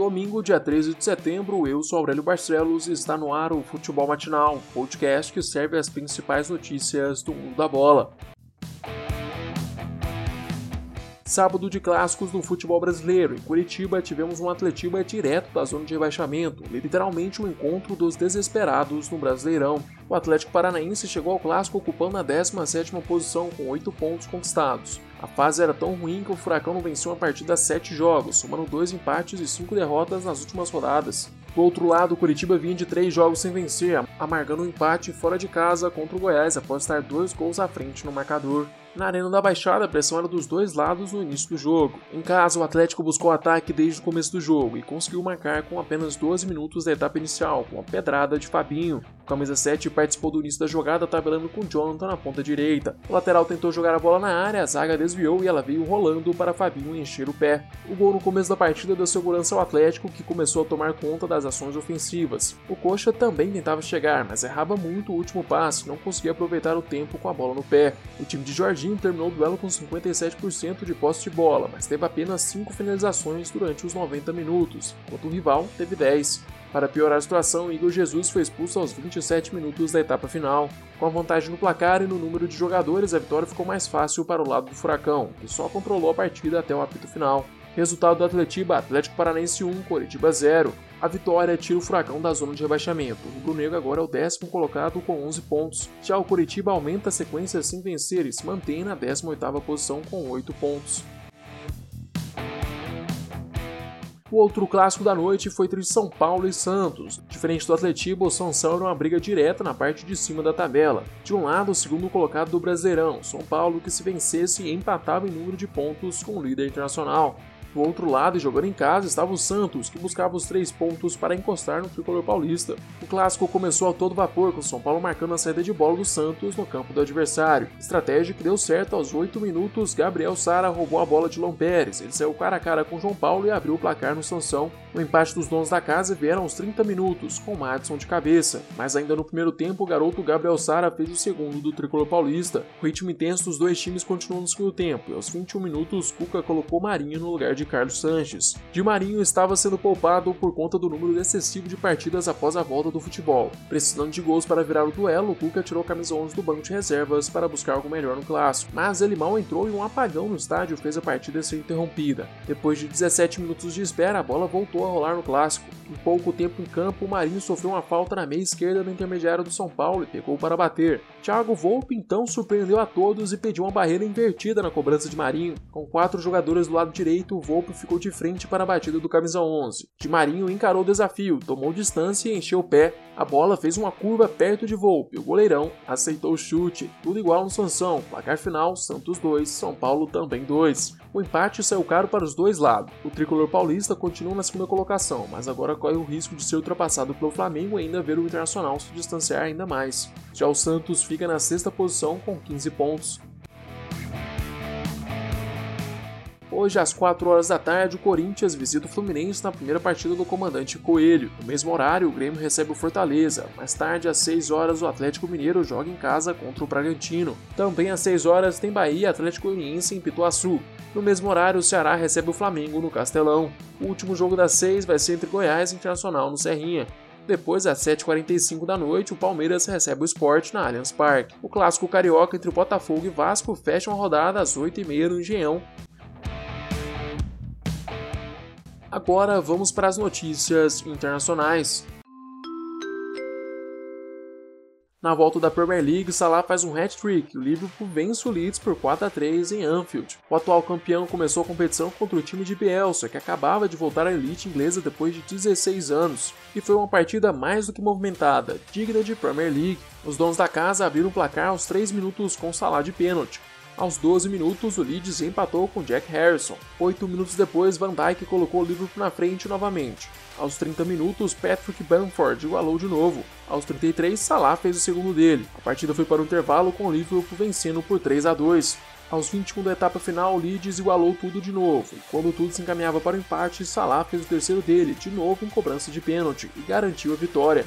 Domingo, dia 13 de setembro, eu sou Aurélio Barcelos e está no ar o Futebol Matinal, podcast que serve as principais notícias do mundo da bola. Sábado de clássicos no futebol brasileiro. Em Curitiba tivemos um Atletiba direto da zona de rebaixamento, literalmente um encontro dos desesperados no Brasileirão. O Atlético Paranaense chegou ao clássico ocupando a 17ª posição com 8 pontos conquistados. A fase era tão ruim que o Furacão não venceu uma partida a 7 jogos, somando dois empates e 5 derrotas nas últimas rodadas. Do outro lado, o Curitiba vinha de 3 jogos sem vencer, amargando um empate fora de casa contra o Goiás após estar dois gols à frente no marcador. Na Arena da Baixada, a pressão era dos dois lados no início do jogo. Em casa, o Atlético buscou ataque desde o começo do jogo e conseguiu marcar com apenas 12 minutos da etapa inicial, com a pedrada de Fabinho. O camisa 7 participou do início da jogada tabelando com Jonathan na ponta direita. O lateral tentou jogar a bola na área, a zaga desviou e ela veio rolando para Fabinho encher o pé. O gol no começo da partida deu segurança ao Atlético, que começou a tomar conta das ações ofensivas. O Coxa também tentava chegar, mas errava muito o último passe, não conseguia aproveitar o tempo com a bola no pé. O time de Jorge Jorginho terminou o duelo com 57% de posse de bola, mas teve apenas 5 finalizações durante os 90 minutos, enquanto o rival teve 10. Para piorar a situação, Igor Jesus foi expulso aos 27 minutos da etapa final. Com a vantagem no placar e no número de jogadores, a vitória ficou mais fácil para o lado do Furacão, que só controlou a partida até o apito final. Resultado do Atletiba, Atlético Paranaense 1, Coritiba 0. A vitória tira o Furacão da zona de rebaixamento. O Rubro Negro agora é o décimo colocado com 11 pontos. Já o Curitiba aumenta a sequência sem vencer e se mantém na 18ª posição com 8 pontos. O outro clássico da noite foi entre São Paulo e Santos. Diferente do Atletiba, o Sansão era uma briga direta na parte de cima da tabela. De um lado, o segundo colocado do Brasileirão, São Paulo, que se vencesse empatava em número de pontos com o líder internacional. Do outro lado, jogando em casa, estava o Santos, que buscava os três pontos para encostar no tricolor paulista. O clássico começou a todo vapor, com o São Paulo marcando a saída de bola do Santos no campo do adversário. Estratégia que deu certo aos 8 minutos, Gabriel Sara roubou a bola de Lom Pérez. Ele saiu cara a cara com João Paulo e abriu o placar no Sansão. O empate dos donos da casa vieram aos 30 minutos, com Madison de cabeça. Mas ainda no primeiro tempo, o garoto Gabriel Sara fez o segundo do tricolor paulista. O ritmo intenso dos dois times continuou no segundo tempo, e aos 21 minutos, Cuca colocou Marinho no lugar de de Carlos Sanches. Marinho estava sendo poupado por conta do número excessivo de partidas após a volta do futebol. Precisando de gols para virar o duelo, o Cuca tirou camisa 11 do banco de reservas para buscar algo melhor no clássico, mas ele mal entrou e um apagão no estádio fez a partida ser interrompida. Depois de 17 minutos de espera, a bola voltou a rolar no clássico. Em pouco tempo em campo, o Marinho sofreu uma falta na meia esquerda do intermediário do São Paulo e pegou para bater. Thiago Volpe então surpreendeu a todos e pediu uma barreira invertida na cobrança de Marinho. Com quatro jogadores do lado direito, Volpe ficou de frente para a batida do camisa 11. De Marinho encarou o desafio, tomou distância e encheu o pé. A bola fez uma curva perto de Volpe. O goleirão aceitou o chute. Tudo igual no Sansão. Placar final: Santos 2, São Paulo também 2. O empate saiu caro para os dois lados. O tricolor paulista continua na segunda colocação, mas agora corre o risco de ser ultrapassado pelo Flamengo e ainda ver o Internacional se distanciar ainda mais. Já o Santos fica na sexta posição com 15 pontos. Hoje, às 4 horas da tarde, o Corinthians visita o Fluminense na primeira partida do comandante Coelho. No mesmo horário, o Grêmio recebe o Fortaleza. Mais tarde, às 6 horas, o Atlético Mineiro joga em casa contra o Bragantino. Também às 6 horas tem Bahia Atlético Goianiense em Pituaçu. No mesmo horário, o Ceará recebe o Flamengo no Castelão. O último jogo das 6 vai ser entre Goiás e Internacional no Serrinha. Depois, às 7h45 da noite, o Palmeiras recebe o Sport na Allianz Parque. O clássico carioca entre o Botafogo e Vasco fecha uma rodada às 8h30 no Engenhão, Agora vamos para as notícias internacionais. Na volta da Premier League, Salah faz um hat-trick. O Liverpool vence o Leeds por 4 a 3 em Anfield. O atual campeão começou a competição contra o time de Bielsa, que acabava de voltar à elite inglesa depois de 16 anos, e foi uma partida mais do que movimentada, digna de Premier League. Os donos da casa abriram o placar aos 3 minutos com Salah de pênalti. Aos 12 minutos, o Leeds empatou com Jack Harrison. Oito minutos depois, Van Dijk colocou o Liverpool na frente novamente. Aos 30 minutos, Patrick Bamford igualou de novo. Aos 33, Salah fez o segundo dele. A partida foi para o intervalo com o Liverpool vencendo por 3 a 2. Aos 21 da etapa final, Leeds igualou tudo de novo, e quando tudo se encaminhava para o empate, Salah fez o terceiro dele, de novo em cobrança de pênalti, e garantiu a vitória.